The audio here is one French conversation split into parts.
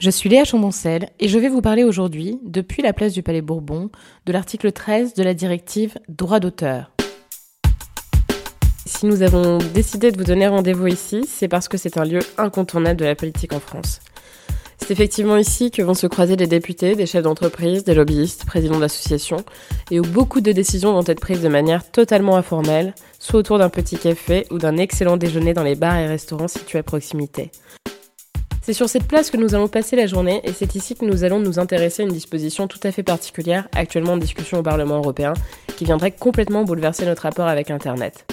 Je suis Léa Chamboncel et je vais vous parler aujourd'hui, depuis la place du Palais Bourbon, de l'article 13 de la directive droit d'auteur. Si nous avons décidé de vous donner rendez-vous ici, c'est parce que c'est un lieu incontournable de la politique en France. C'est effectivement ici que vont se croiser des députés, des chefs d'entreprise, des lobbyistes, présidents d'associations, et où beaucoup de décisions vont être prises de manière totalement informelle, soit autour d'un petit café ou d'un excellent déjeuner dans les bars et restaurants situés à proximité. C'est sur cette place que nous allons passer la journée et c'est ici que nous allons nous intéresser à une disposition tout à fait particulière actuellement en discussion au Parlement européen qui viendrait complètement bouleverser notre rapport avec Internet.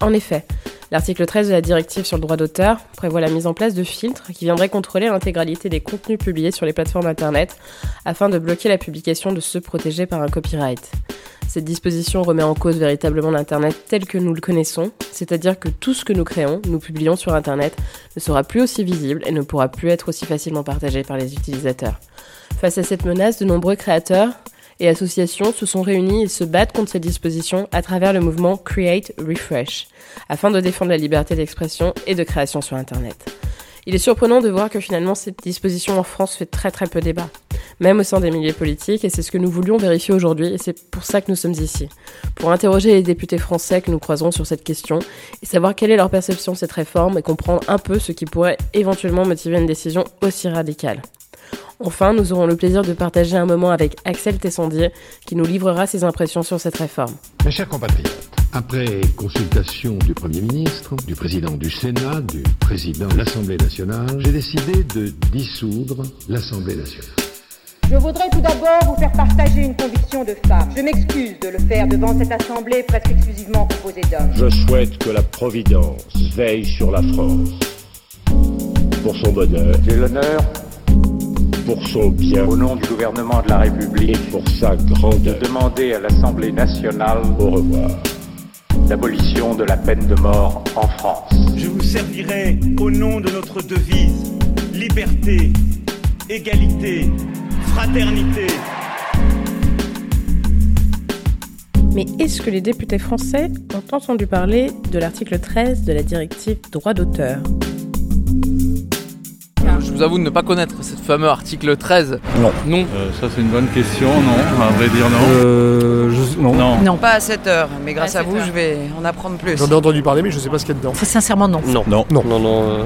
En effet, L'article 13 de la directive sur le droit d'auteur prévoit la mise en place de filtres qui viendraient contrôler l'intégralité des contenus publiés sur les plateformes Internet afin de bloquer la publication de ceux protégés par un copyright. Cette disposition remet en cause véritablement l'Internet tel que nous le connaissons, c'est-à-dire que tout ce que nous créons, nous publions sur Internet, ne sera plus aussi visible et ne pourra plus être aussi facilement partagé par les utilisateurs. Face à cette menace, de nombreux créateurs et associations se sont réunies et se battent contre cette disposition à travers le mouvement Create Refresh, afin de défendre la liberté d'expression et de création sur Internet. Il est surprenant de voir que finalement cette disposition en France fait très très peu débat, même au sein des milieux politiques, et c'est ce que nous voulions vérifier aujourd'hui, et c'est pour ça que nous sommes ici, pour interroger les députés français que nous croisons sur cette question, et savoir quelle est leur perception de cette réforme, et comprendre un peu ce qui pourrait éventuellement motiver une décision aussi radicale. Enfin, nous aurons le plaisir de partager un moment avec Axel Tessandier qui nous livrera ses impressions sur cette réforme. Mes chers compatriotes, après consultation du Premier ministre, du président du Sénat, du président de l'Assemblée nationale, j'ai décidé de dissoudre l'Assemblée nationale. Je voudrais tout d'abord vous faire partager une conviction de femme. Je m'excuse de le faire devant cette assemblée presque exclusivement composée d'hommes. Je souhaite que la Providence veille sur la France. Pour son bonheur. J'ai l'honneur pour son bien, au nom du gouvernement de la République, et pour sa grandeur, de demander à l'Assemblée nationale au revoir l'abolition de la peine de mort en France. Je vous servirai au nom de notre devise liberté, égalité, fraternité. Mais est-ce que les députés français ont entendu parler de l'article 13 de la directive droit d'auteur? Vous avoue de ne pas connaître ce fameux article 13. Non. Non. Euh, ça c'est une bonne question, non. À vrai dire, non. Euh, je... non. non. non. Pas à cette heure, mais grâce à, vous, je vais en apprendre plus. J'en ai entendu parler, mais je ne sais pas ce qu'il y a dedans. Enfin, sincèrement, non. Non. Non. Non, non. non euh...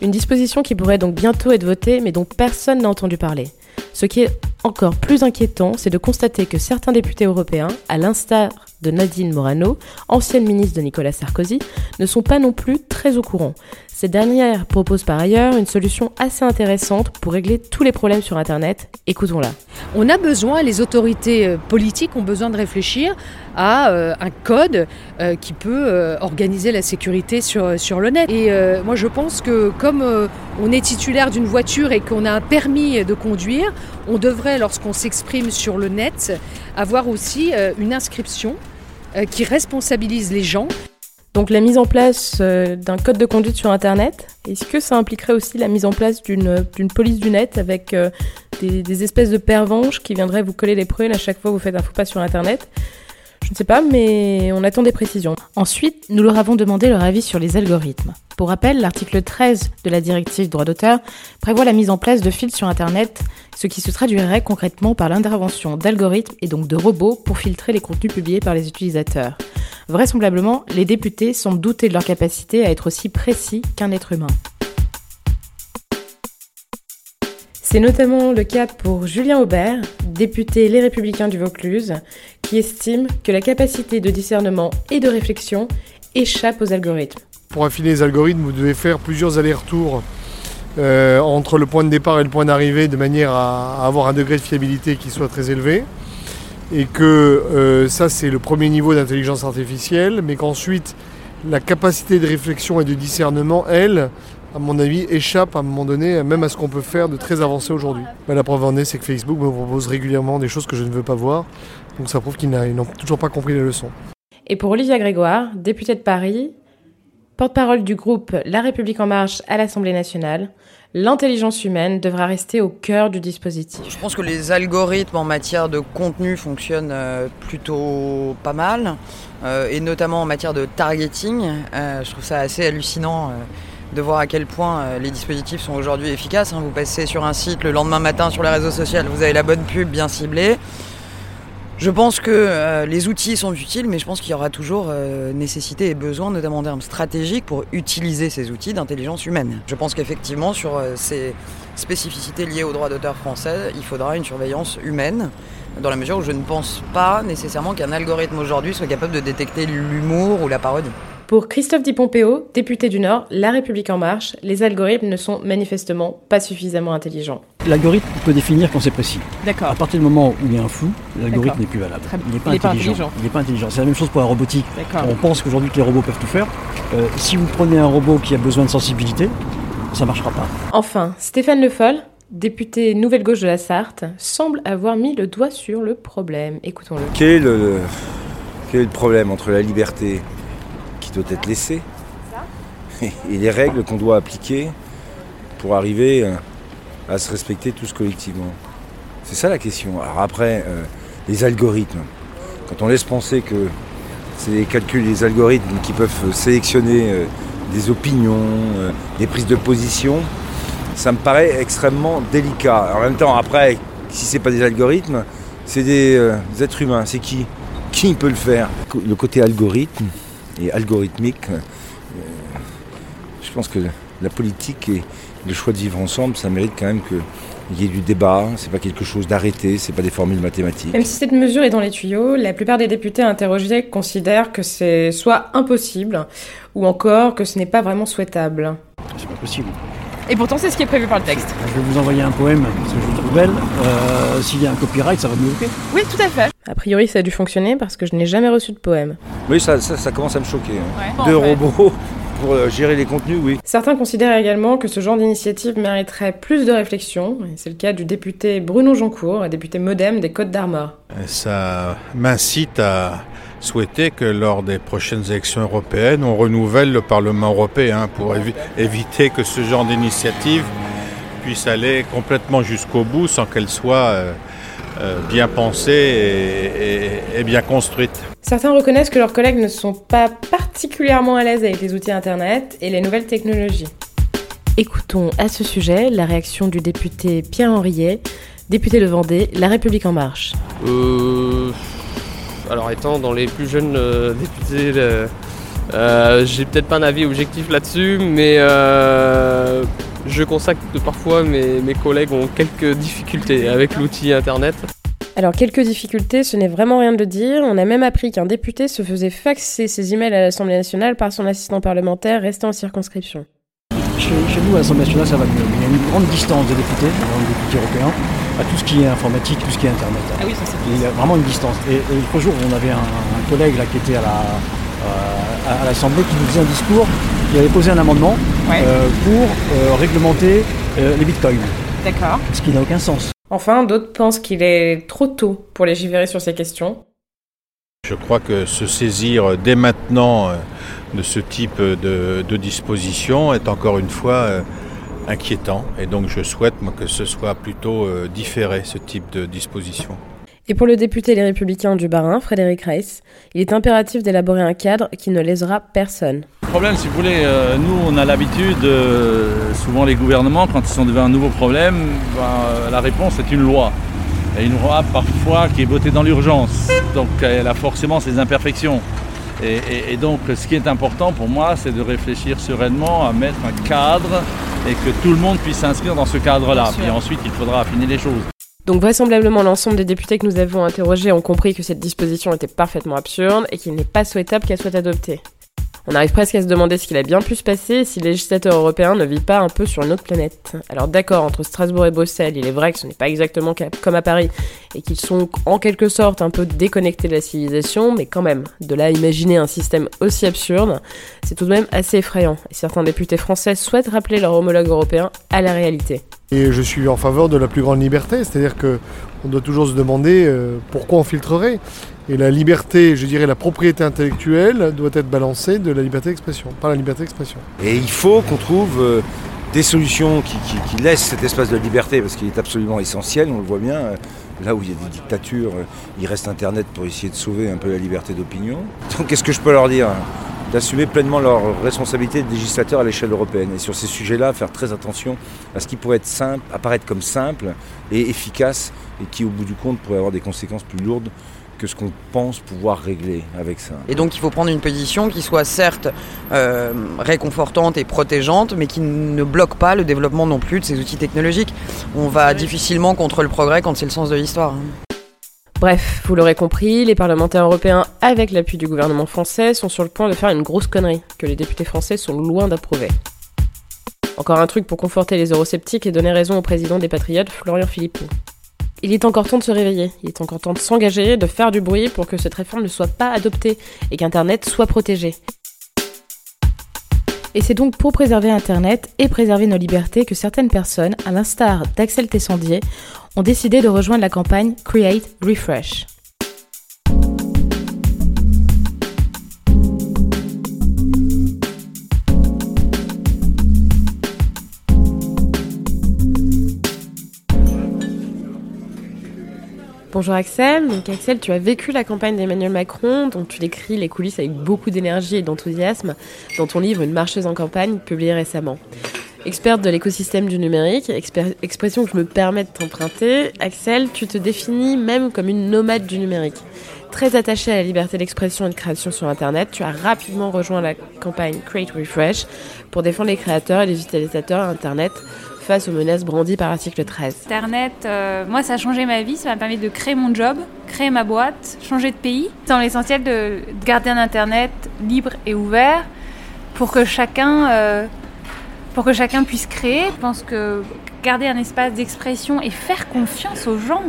Une disposition qui pourrait donc bientôt être votée, mais dont personne n'a entendu parler. Ce qui est encore plus inquiétant, c'est de constater que certains députés européens, à l'instar de Nadine Morano, ancienne ministre de Nicolas Sarkozy, ne sont pas non plus très au courant. Cette dernière propose par ailleurs une solution assez intéressante pour régler tous les problèmes sur Internet. Écoutons-la. On a besoin, les autorités euh, politiques ont besoin de réfléchir à euh, un code euh, qui peut organiser la sécurité sur, sur le net. Et moi je pense que comme on est titulaire d'une voiture et qu'on a un permis de conduire, on devrait, lorsqu'on s'exprime sur le net, avoir aussi une inscription qui responsabilise les gens. Donc la mise en place euh, d'un code de conduite sur Internet, est-ce que ça impliquerait aussi la mise en place d'une police du net avec euh, des, des, espèces de pervenches qui viendraient vous coller les prunes à chaque fois que vous faites un faux pas sur Internet? Je ne sais pas, mais on attend des précisions. Ensuite, nous leur avons demandé leur avis sur les algorithmes. Pour rappel, l'article 13 de la directive droit d'auteur prévoit la mise en place de fils sur Internet, ce qui se traduirait concrètement par l'intervention d'algorithmes et donc de robots pour filtrer les contenus publiés par les utilisateurs. Vraisemblablement, les députés semblent douter de leur capacité à être aussi précis qu'un être humain. C'est notamment le cas pour Julien Aubert, député Les Républicains du Vaucluse, qui estime que la capacité de discernement et de réflexion échappe aux algorithmes. Pour affiner les algorithmes, vous devez faire plusieurs allers-retours euh, entre le point de départ et le point d'arrivée de manière à avoir un degré de fiabilité qui soit très élevé et que euh, ça c'est le premier niveau d'intelligence artificielle, mais qu'ensuite la capacité de réflexion et de discernement, elle, à mon avis, échappe à un moment donné même à ce qu'on peut faire de très avancé aujourd'hui. Ben, la preuve en est, c'est que Facebook me propose régulièrement des choses que je ne veux pas voir, donc ça prouve qu'ils n'ont toujours pas compris les leçons. Et pour Olivia Grégoire, députée de Paris, porte-parole du groupe La République en marche à l'Assemblée nationale, l'intelligence humaine devra rester au cœur du dispositif. Je pense que les algorithmes en matière de contenu fonctionnent euh, plutôt pas mal, euh, et notamment en matière de targeting. Euh, je trouve ça assez hallucinant de voir à quel point euh, les dispositifs sont aujourd'hui efficaces. hein. Vous passez sur un site le lendemain matin sur les réseaux sociaux, vous avez la bonne pub bien ciblée. Je pense que euh, les outils sont utiles, mais je pense qu'il y aura toujours euh, nécessité et besoin, notamment en termes stratégiques, pour utiliser ces outils d'intelligence humaine. Je pense qu'effectivement, sur ces spécificités liées aux droits d'auteur français, il faudra une surveillance humaine, dans la mesure où je ne pense pas nécessairement qu'un algorithme aujourd'hui soit capable de détecter l'humour ou la parodie. Pour Christophe Di Pompeo, député du Nord, La République en marche, les algorithmes ne sont manifestement pas suffisamment intelligents. L'algorithme peut définir quand c'est précis. D'accord. À partir du moment où il y a un flou, l'algorithme n'est plus valable. Il n'est pas, intelligent. Il n'est pas intelligent. C'est la même chose pour la robotique. D'accord. On pense qu'aujourd'hui que les robots peuvent tout faire. Euh, si vous prenez un robot qui a besoin de sensibilité, ça ne marchera pas. Enfin, Stéphane Le Foll, député Nouvelle Gauche de la Sarthe, semble avoir mis le doigt sur le problème. Écoutons-le. Quel est, le, quel est le problème entre la liberté être laissée et les règles qu'on doit appliquer pour arriver euh, à se respecter tous collectivement C'est ça la question. Alors après, euh, les algorithmes, quand on laisse penser que c'est les calculs des algorithmes qui peuvent sélectionner euh, des opinions, des prises de position, ça me paraît extrêmement délicat. En même temps, après, si c'est pas des algorithmes, c'est des, des êtres humains. C'est qui? Qui peut le faire? Le côté algorithme et algorithmique, euh, je pense que la politique et le choix de vivre ensemble, ça mérite quand même qu'il y ait du débat. C'est pas quelque chose d'arrêté, c'est pas des formules mathématiques. Même si cette mesure est dans les tuyaux, la plupart des députés interrogés considèrent que c'est soit impossible ou encore que ce n'est pas vraiment souhaitable. C'est pas possible. Et pourtant, c'est ce qui est prévu par le texte. Je vais vous envoyer un poème, parce que je le trouve belle. Euh, S'il y a un copyright, ça va me bloquer. Oui, tout à fait. A priori, ça a dû fonctionner parce que je n'ai jamais reçu de poème. Oui, ça, ça, ça commence à me choquer. hein. Ouais. Deux robots pour euh, gérer les contenus, oui. Certains considèrent également que ce genre d'initiative mériterait plus de réflexion. et C'est le cas du député Bruno Joncourt, député modem des Côtes d'Armor. Ça m'incite à souhaiter que lors des prochaines élections européennes, on renouvelle le Parlement européen pour évi- éviter que ce genre d'initiative puisse aller complètement jusqu'au bout sans qu'elle soit euh, euh, bien pensée et, et- et bien construite. Certains reconnaissent que leurs collègues ne sont pas particulièrement à l'aise avec les outils Internet et les nouvelles technologies. Écoutons à ce sujet la réaction du député Pierre Henriet, député de Vendée, La République en marche. Euh, alors étant dans les plus jeunes euh, députés, euh, euh, j'ai peut-être pas un avis objectif là-dessus, mais euh, je constate que parfois mes, mes collègues ont quelques difficultés avec l'outil internet. Alors, quelques difficultés, ce n'est vraiment rien de le dire. On a même appris qu'un député se faisait faxer ses emails à l'Assemblée nationale par son assistant parlementaire resté en circonscription. Chez, chez nous, à l'Assemblée nationale, ça va mieux. Mais il y a une grande distance des députés, des députés européens, à tout ce qui est informatique, tout ce qui est Internet. Ah oui, ça c'est Il y a vraiment une distance. Et, et l'autre jour, on avait un, un collègue là, qui était à la- euh, à l'Assemblée qui nous faisait un discours, qui avait posé un amendement euh, pour euh, réglementer euh, les bitcoins. D'accord. Ce qui n'a aucun sens. Enfin, d'autres pensent qu'il est trop tôt pour légiférer sur ces questions. Je crois que se saisir dès maintenant de ce type de, de disposition est encore une fois euh, inquiétant. Et donc je souhaite moi, que ce soit plutôt euh, différé, ce type de disposition. Et pour le député Les Républicains du Bas-Rhin, Frédéric Reiss, il est impératif d'élaborer un cadre qui ne lésera personne. Le problème, si vous voulez, euh, nous, on a l'habitude, euh, souvent les gouvernements, quand ils sont devant un nouveau problème, ben, euh, la réponse est une loi. Et une loi, parfois, qui est votée dans l'urgence. Donc, elle a forcément ses imperfections. Et, et- et donc, ce qui est important pour moi, c'est de réfléchir sereinement à mettre un cadre et que tout le monde puisse s'inscrire dans ce cadre-là. Puis ensuite, il faudra affiner les choses. Donc vraisemblablement l'ensemble des députés que nous avons interrogés ont compris que cette disposition était parfaitement absurde et qu'il n'est pas souhaitable qu'elle soit adoptée. On arrive presque à se demander ce qu'il a bien pu se passer si le législateur européen ne vit pas un peu sur une autre planète. Alors d'accord, entre Strasbourg et Bruxelles, il est vrai que ce n'est pas exactement comme à Paris et qu'ils sont en quelque sorte un peu déconnectés de la civilisation, mais quand même, de là à imaginer un système aussi absurde, c'est tout de même assez effrayant. Et certains députés français souhaitent rappeler leur homologue européen à la réalité. Et je suis en faveur de la plus grande liberté, c'est-à-dire que on doit toujours se demander euh, pourquoi on filtrerait. Et la liberté, je dirais la propriété intellectuelle, doit être balancée de la liberté d'expression, par la liberté d'expression. Et il faut qu'on trouve euh, des solutions qui, laissent cet espace de liberté, parce qu'il est absolument essentiel, on le voit bien. euh, Là où il y a des dictatures, euh, il reste Internet pour essayer de sauver un peu la liberté d'opinion. Donc qu'est-ce que je peux leur dire d'assumer pleinement leurs responsabilités de législateurs à l'échelle européenne. Et sur ces sujets-là, faire très attention à ce qui pourrait être simple, apparaître comme simple et efficace, et qui au bout du compte pourrait avoir des conséquences plus lourdes que ce qu'on pense pouvoir régler avec ça. Et donc il faut prendre une position qui soit certes euh, réconfortante et protégeante, mais qui ne bloque pas le développement non plus de ces outils technologiques. On va difficilement contre le progrès quand c'est le sens de l'histoire. hein. Bref, vous l'aurez compris, les parlementaires européens, avec l'appui du gouvernement français, sont sur le point de faire une grosse connerie, que les députés français sont loin d'approuver. Encore un truc pour conforter les eurosceptiques et donner raison au président des patriotes, Florian Philippot. Il est encore temps de se réveiller, il est encore temps de s'engager, de faire du bruit pour que cette réforme ne soit pas adoptée et qu'Internet soit protégé. Et c'est donc pour préserver Internet et préserver nos libertés que certaines personnes, à l'instar d'Axel Tessandier, ont décidé de rejoindre la campagne Create Refresh. Bonjour Axel, donc Axel, tu as vécu la campagne d'Emmanuel Macron, dont tu décris les coulisses avec beaucoup d'énergie et d'enthousiasme dans ton livre Une marcheuse en campagne, publié récemment. Experte de l'écosystème du numérique, expression que je me permets de t'emprunter, Axel, tu te définis même comme une nomade du numérique. Très attachée à la liberté d'expression et de création sur Internet, tu as rapidement rejoint la campagne Create Refresh pour défendre les créateurs et les utilisateurs Internet face aux menaces brandies par article 13. Internet, euh, moi, ça a changé ma vie. Ça m'a permis de créer mon job, créer ma boîte, changer de pays. Dans l'essentiel de de garder un Internet libre et ouvert pour que chacun, euh, pour que chacun puisse créer. Je pense que garder un espace d'expression et faire confiance aux gens,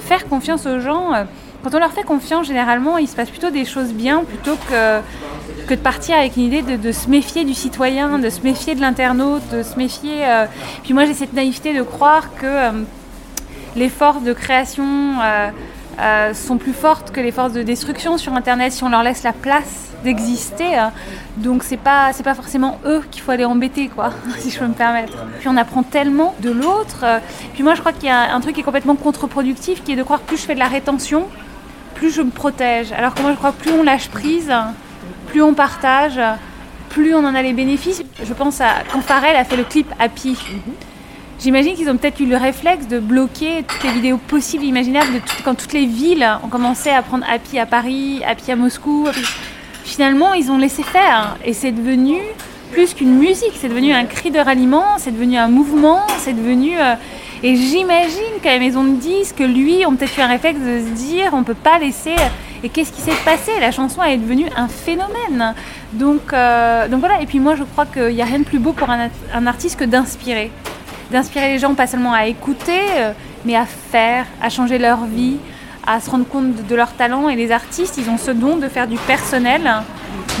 faire confiance aux gens. euh, quand on leur fait confiance, généralement, il se passe plutôt des choses bien plutôt que, que de partir avec une idée de, se méfier du citoyen, de se méfier de l'internaute, de se méfier. euh, Puis moi, j'ai cette naïveté de croire que euh, les forces de création euh, sont plus fortes que les forces de destruction sur Internet si on leur laisse la place d'exister. Donc c'est pas c'est pas forcément eux qu'il faut aller embêter quoi, si je peux me permettre. Puis on apprend tellement de l'autre. Puis moi je crois qu'il y a un truc qui est complètement contre-productif, qui est de croire que plus je fais de la rétention, plus je me protège. Alors que moi je crois que plus on lâche prise, plus on partage, plus on en a les bénéfices. Je pense à quand Pharrell a fait le clip Happy. J'imagine qu'ils ont peut-être eu le réflexe de bloquer toutes les vidéos possibles imaginables quand toutes les villes ont commencé à prendre Happy à Paris, Happy à Moscou. Finalement, ils ont laissé faire et c'est devenu plus qu'une musique, c'est devenu un cri de ralliement, c'est devenu un mouvement, c'est devenu. euh, Et j'imagine qu'à la maison de disques, lui, ont peut-être eu un réflexe de se dire on peut pas laisser. Et qu'est-ce qui s'est passé? La chanson est devenue un phénomène. Donc, euh, donc voilà, et puis moi je crois qu'il n'y a rien de plus beau pour un artiste que d'inspirer d'inspirer les gens pas seulement à écouter, euh, mais à faire, à changer leur vie, à se rendre compte de, leur talent. Et les artistes, ils ont ce don de faire du personnel,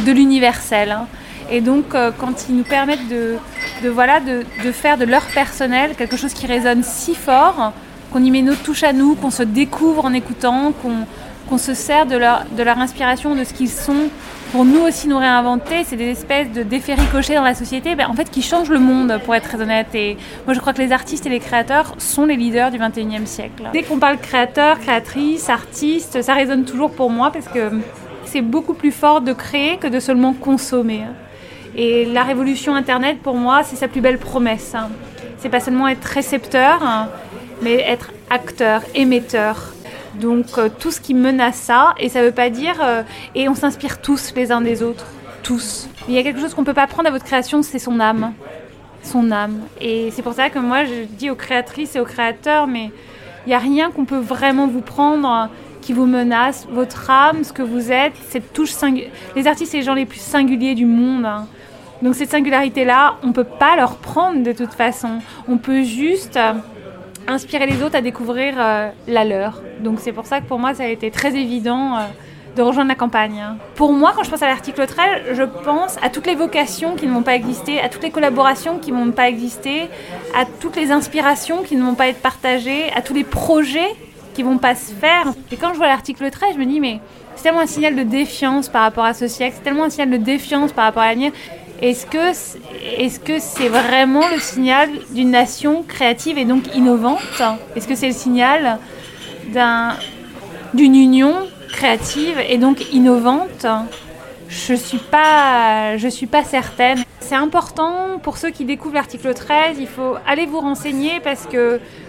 de l'universel. hein. Et donc, euh, quand ils nous permettent de, de, voilà, de, de faire de leur personnel quelque chose qui résonne si fort, qu'on y met notre touche à nous, qu'on se découvre en écoutant, qu'on qu'on se sert de leur, inspiration, de ce qu'ils sont, pour nous aussi nous réinventer. C'est des espèces de ricochets dans la société, ben, en fait, qui changent le monde, pour être très honnête. Et moi, je crois que les artistes et les créateurs sont les leaders du 21e siècle. Dès qu'on parle créateur, créatrice, artiste, ça résonne toujours pour moi parce que c'est beaucoup plus fort de créer que de seulement consommer. Et la révolution Internet, pour moi, c'est sa plus belle promesse. C'est pas seulement être récepteur, hein, mais être acteur, émetteur. Donc euh, tout ce qui à ça, et ça veut pas dire... euh, et on s'inspire tous les uns des autres, tous. Il y a quelque chose qu'on peut pas prendre à votre création, c'est son âme. Son âme. Et c'est pour ça que moi, je dis aux créatrices et aux créateurs, mais il n'y a rien qu'on peut vraiment vous prendre euh, qui vous menace. Votre âme, ce que vous êtes, cette touche singulière. Les artistes, c'est les gens les plus singuliers du monde. hein. Donc cette singularité-là, on ne peut pas leur prendre de toute façon. On peut juste euh, inspirer les autres à découvrir euh, la leur. Donc c'est pour ça que pour moi, ça a été très évident euh, de rejoindre la campagne. Pour moi, quand je pense à l'article 13, je pense à toutes les vocations qui ne vont pas exister, à toutes les collaborations qui ne vont pas exister, à toutes les inspirations qui ne vont pas être partagées, à tous les projets qui vont pas se faire. Et quand je vois l'article 13, je me dis, mais c'est tellement un signal de défiance par rapport à ce siècle, c'est tellement un signal de défiance par rapport à l'avenir. Est-ce que c'est est -ce c'est vraiment le signal d'une nation créative et donc innovante? Est-ce que c'est le signal d'un- d'une union créative et donc innovante? Je suis suis pas certaine. C'est important pour ceux qui découvrent l'article 13, il faut aller vous renseigner parce que,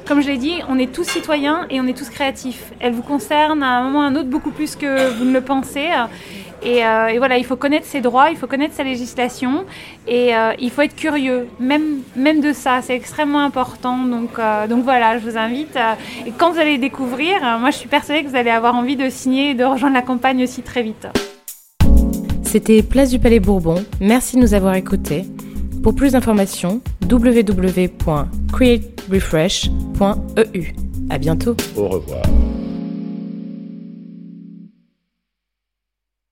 comme je l'ai dit, on est tous citoyens et on est tous créatifs. Elle vous concerne à un moment ou à un autre beaucoup plus que vous ne le pensez. Euh, et, voilà, il faut connaître ses droits, il faut connaître sa législation et euh, il faut être curieux, même, même de ça, c'est extrêmement important. Donc, euh, donc voilà, je vous invite. et quand vous allez découvrir, moi je suis persuadée que vous allez avoir envie de signer et de rejoindre la campagne aussi très vite. C'était Place du Palais Bourbon. Merci de nous avoir écoutés. Pour plus d'informations, www.createrefresh.eu. À bientôt. Au revoir.